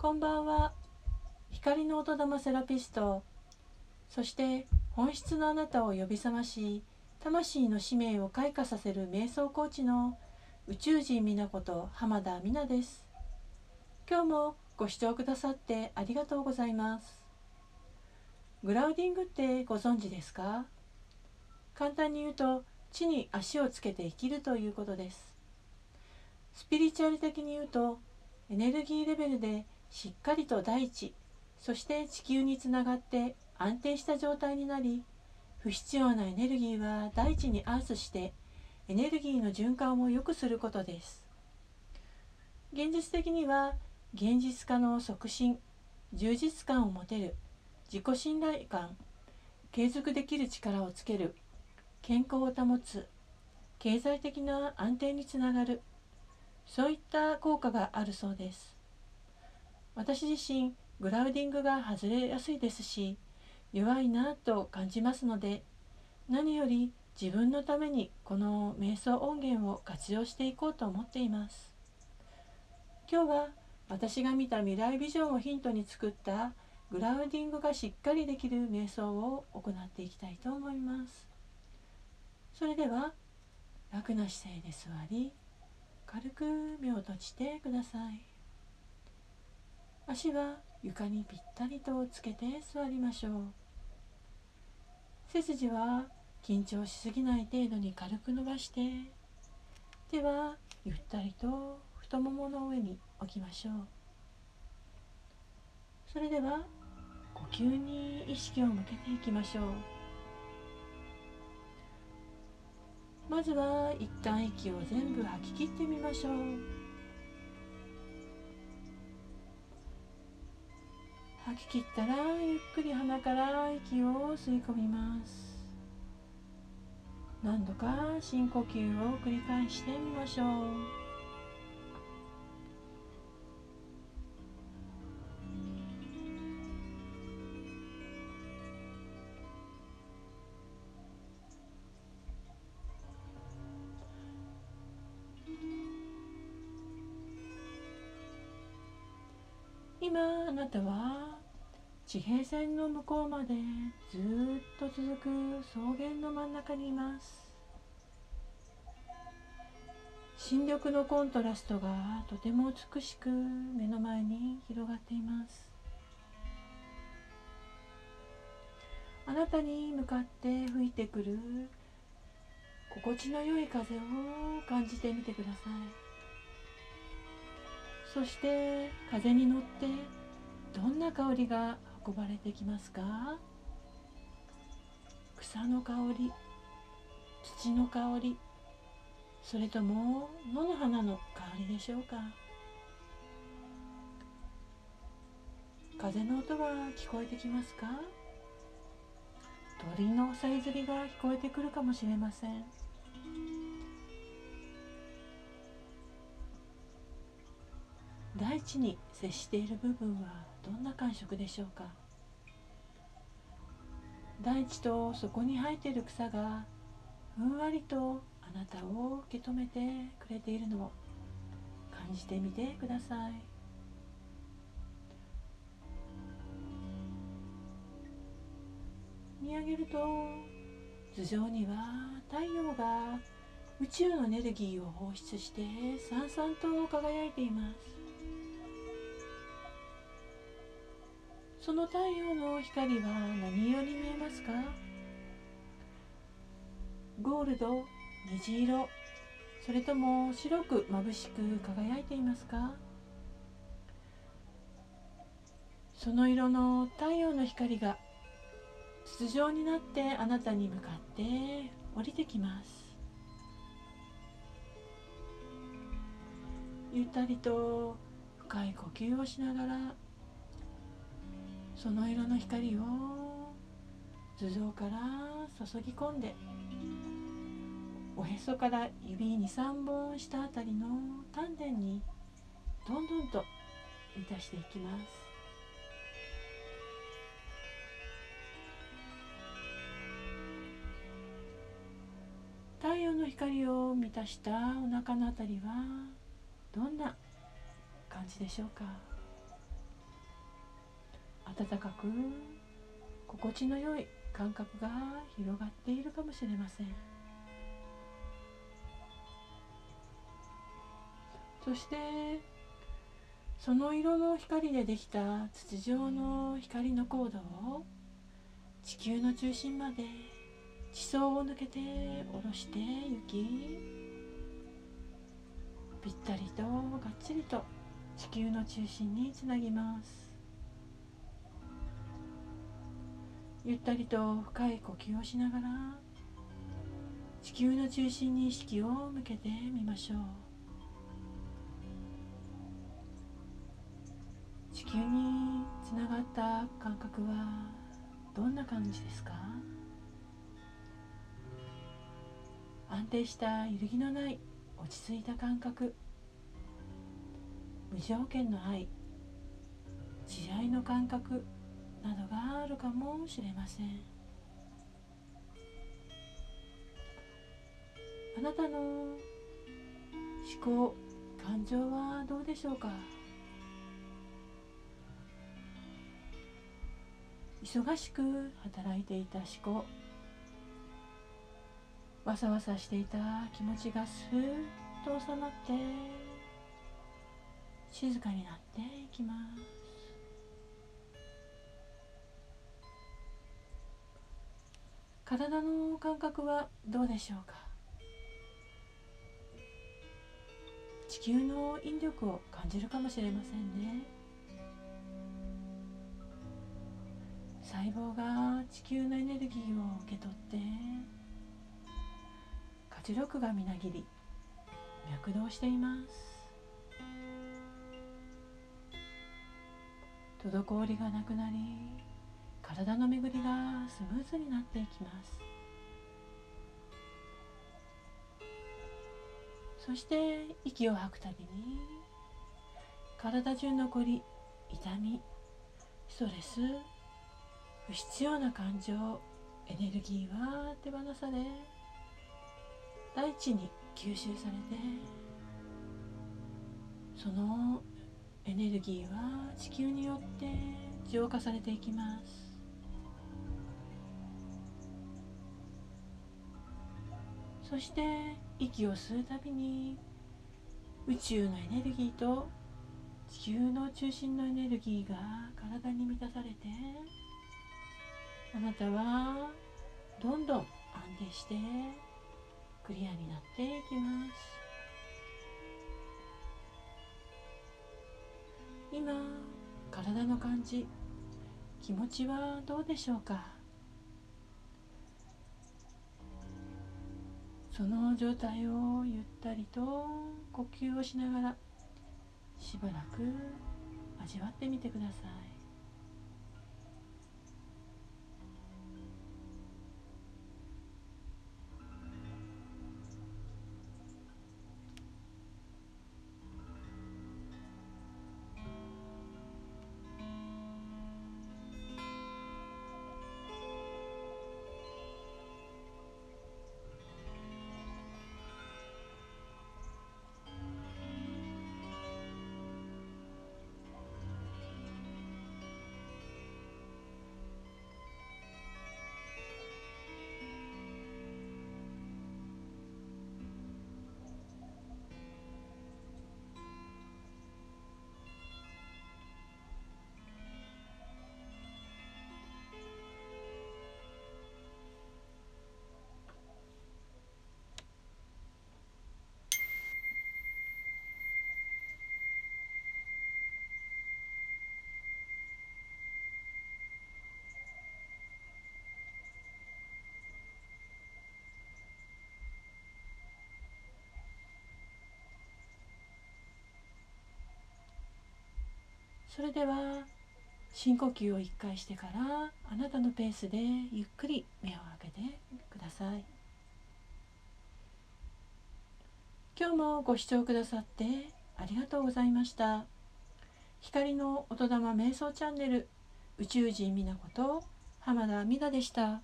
こんばんは。光の音玉セラピスト。そして本質のあなたを呼び覚まし魂の使命を開花させる瞑想コーチの宇宙人美奈子と浜田美奈です。今日もご視聴くださってありがとうございます。グラウディングってご存知ですか？簡単に言うと地に足をつけて生きるということです。スピリチュアル的に言うとエネルギーレベルでしっかりと大地そして地球につながって安定した状態になり不必要なエネルギーは大地にアースしてエネルギーの循環を良くすることです。現実的には現実化の促進充実感を持てる自己信頼感継続できる力をつける健康を保つ経済的な安定につながるそういった効果があるそうです。私自身グラウディングが外れやすいですし弱いなと感じますので何より自分のためにこの瞑想音源を活用していこうと思っています。今日は私が見た未来ビジョンをヒントに作ったグラウディングがしっかりできる瞑想を行っていきたいと思います。それでは楽な姿勢で座り軽く目を閉じてください。足は床にぴったりとつけて座りましょう。背筋は緊張しすぎない程度に軽く伸ばして手はゆったりと太ももの上に置きましょう。それでは呼吸に意識を向けていきましょう。まずは一旦息を全部吐き切ってみましょう。吐き切ったらゆっくり鼻から息を吸い込みます。何度か深呼吸を繰り返してみましょう。今あなたは地平線の向こうまでずっと続く草原の真ん中にいます。新緑のコントラストがとても美しく目の前に広がっています。あなたに向かって吹いてくる心地の良い風を感じてみてください。そして風に乗ってどんな香りが運ばれてきますか？草の香り土の香りそれとも野の花の香りでしょうか？風の音は聞こえてきますか？鳥のさえずりが聞こえてくるかもしれません。大地に接している部分はどんな感触でしょうか？大地とそこに生えている草がふんわりとあなたを受け止めてくれているのを感じてみてください。見上げると頭上には太陽が宇宙のエネルギーを放出してさんさんと輝いています。その太陽の光は何色に見えますか？ゴールド虹色。それとも白く眩しく輝いていますか？その色の太陽の光が筒状になってあなたに向かって降りてきます。ゆったりと深い呼吸をしながらその色の光を頭上から注ぎ込んでおへそから指23本下あたりの丹田にどんどんと満たしていきます。太陽の光を満たしたお腹のあたりはどんな感じでしょうか？暖かく心地の良い感覚が広がっているかもしれません。そしてその色の光でできた筒状の光のコードを地球の中心まで地層を抜けて下ろして行きぴったりとがっちりと地球の中心につなぎます。ゆったりと深い呼吸をしながら地球の中心に意識を向けてみましょう。地球につながった感覚はどんな感じですか？安定した揺るぎのない落ち着いた感覚無条件の愛慈愛の感覚などがあるかもしれません。あなたの思考感情はどうでしょうか？忙しく働いていた思考わさわさしていた気持ちがスーッと収まって静かになっていきます。体の感覚はどうでしょうか？地球の引力を感じるかもしれませんね。細胞が地球のエネルギーを受け取って活力がみなぎり脈動しています。滞りがなくなり体の巡りがスムーズになっていきます。そして息を吐くたびに体中のこり痛みストレス不必要な感情エネルギーは手放され大地に吸収されてそのエネルギーは地球によって浄化されていきます。そして息を吸うたびに宇宙のエネルギーと地球の中心のエネルギーが体に満たされてあなたはどんどん安定してクリアになっていきます。今体の感じ気持ちはどうでしょうか？その状態をゆったりと呼吸をしながらしばらく味わってみてください。それでは深呼吸を1回してからあなたのペースでゆっくり目を開けてください今日もご視聴くださってありがとうございました光の音玉瞑想チャンネル宇宙人美奈子と浜田美奈でした。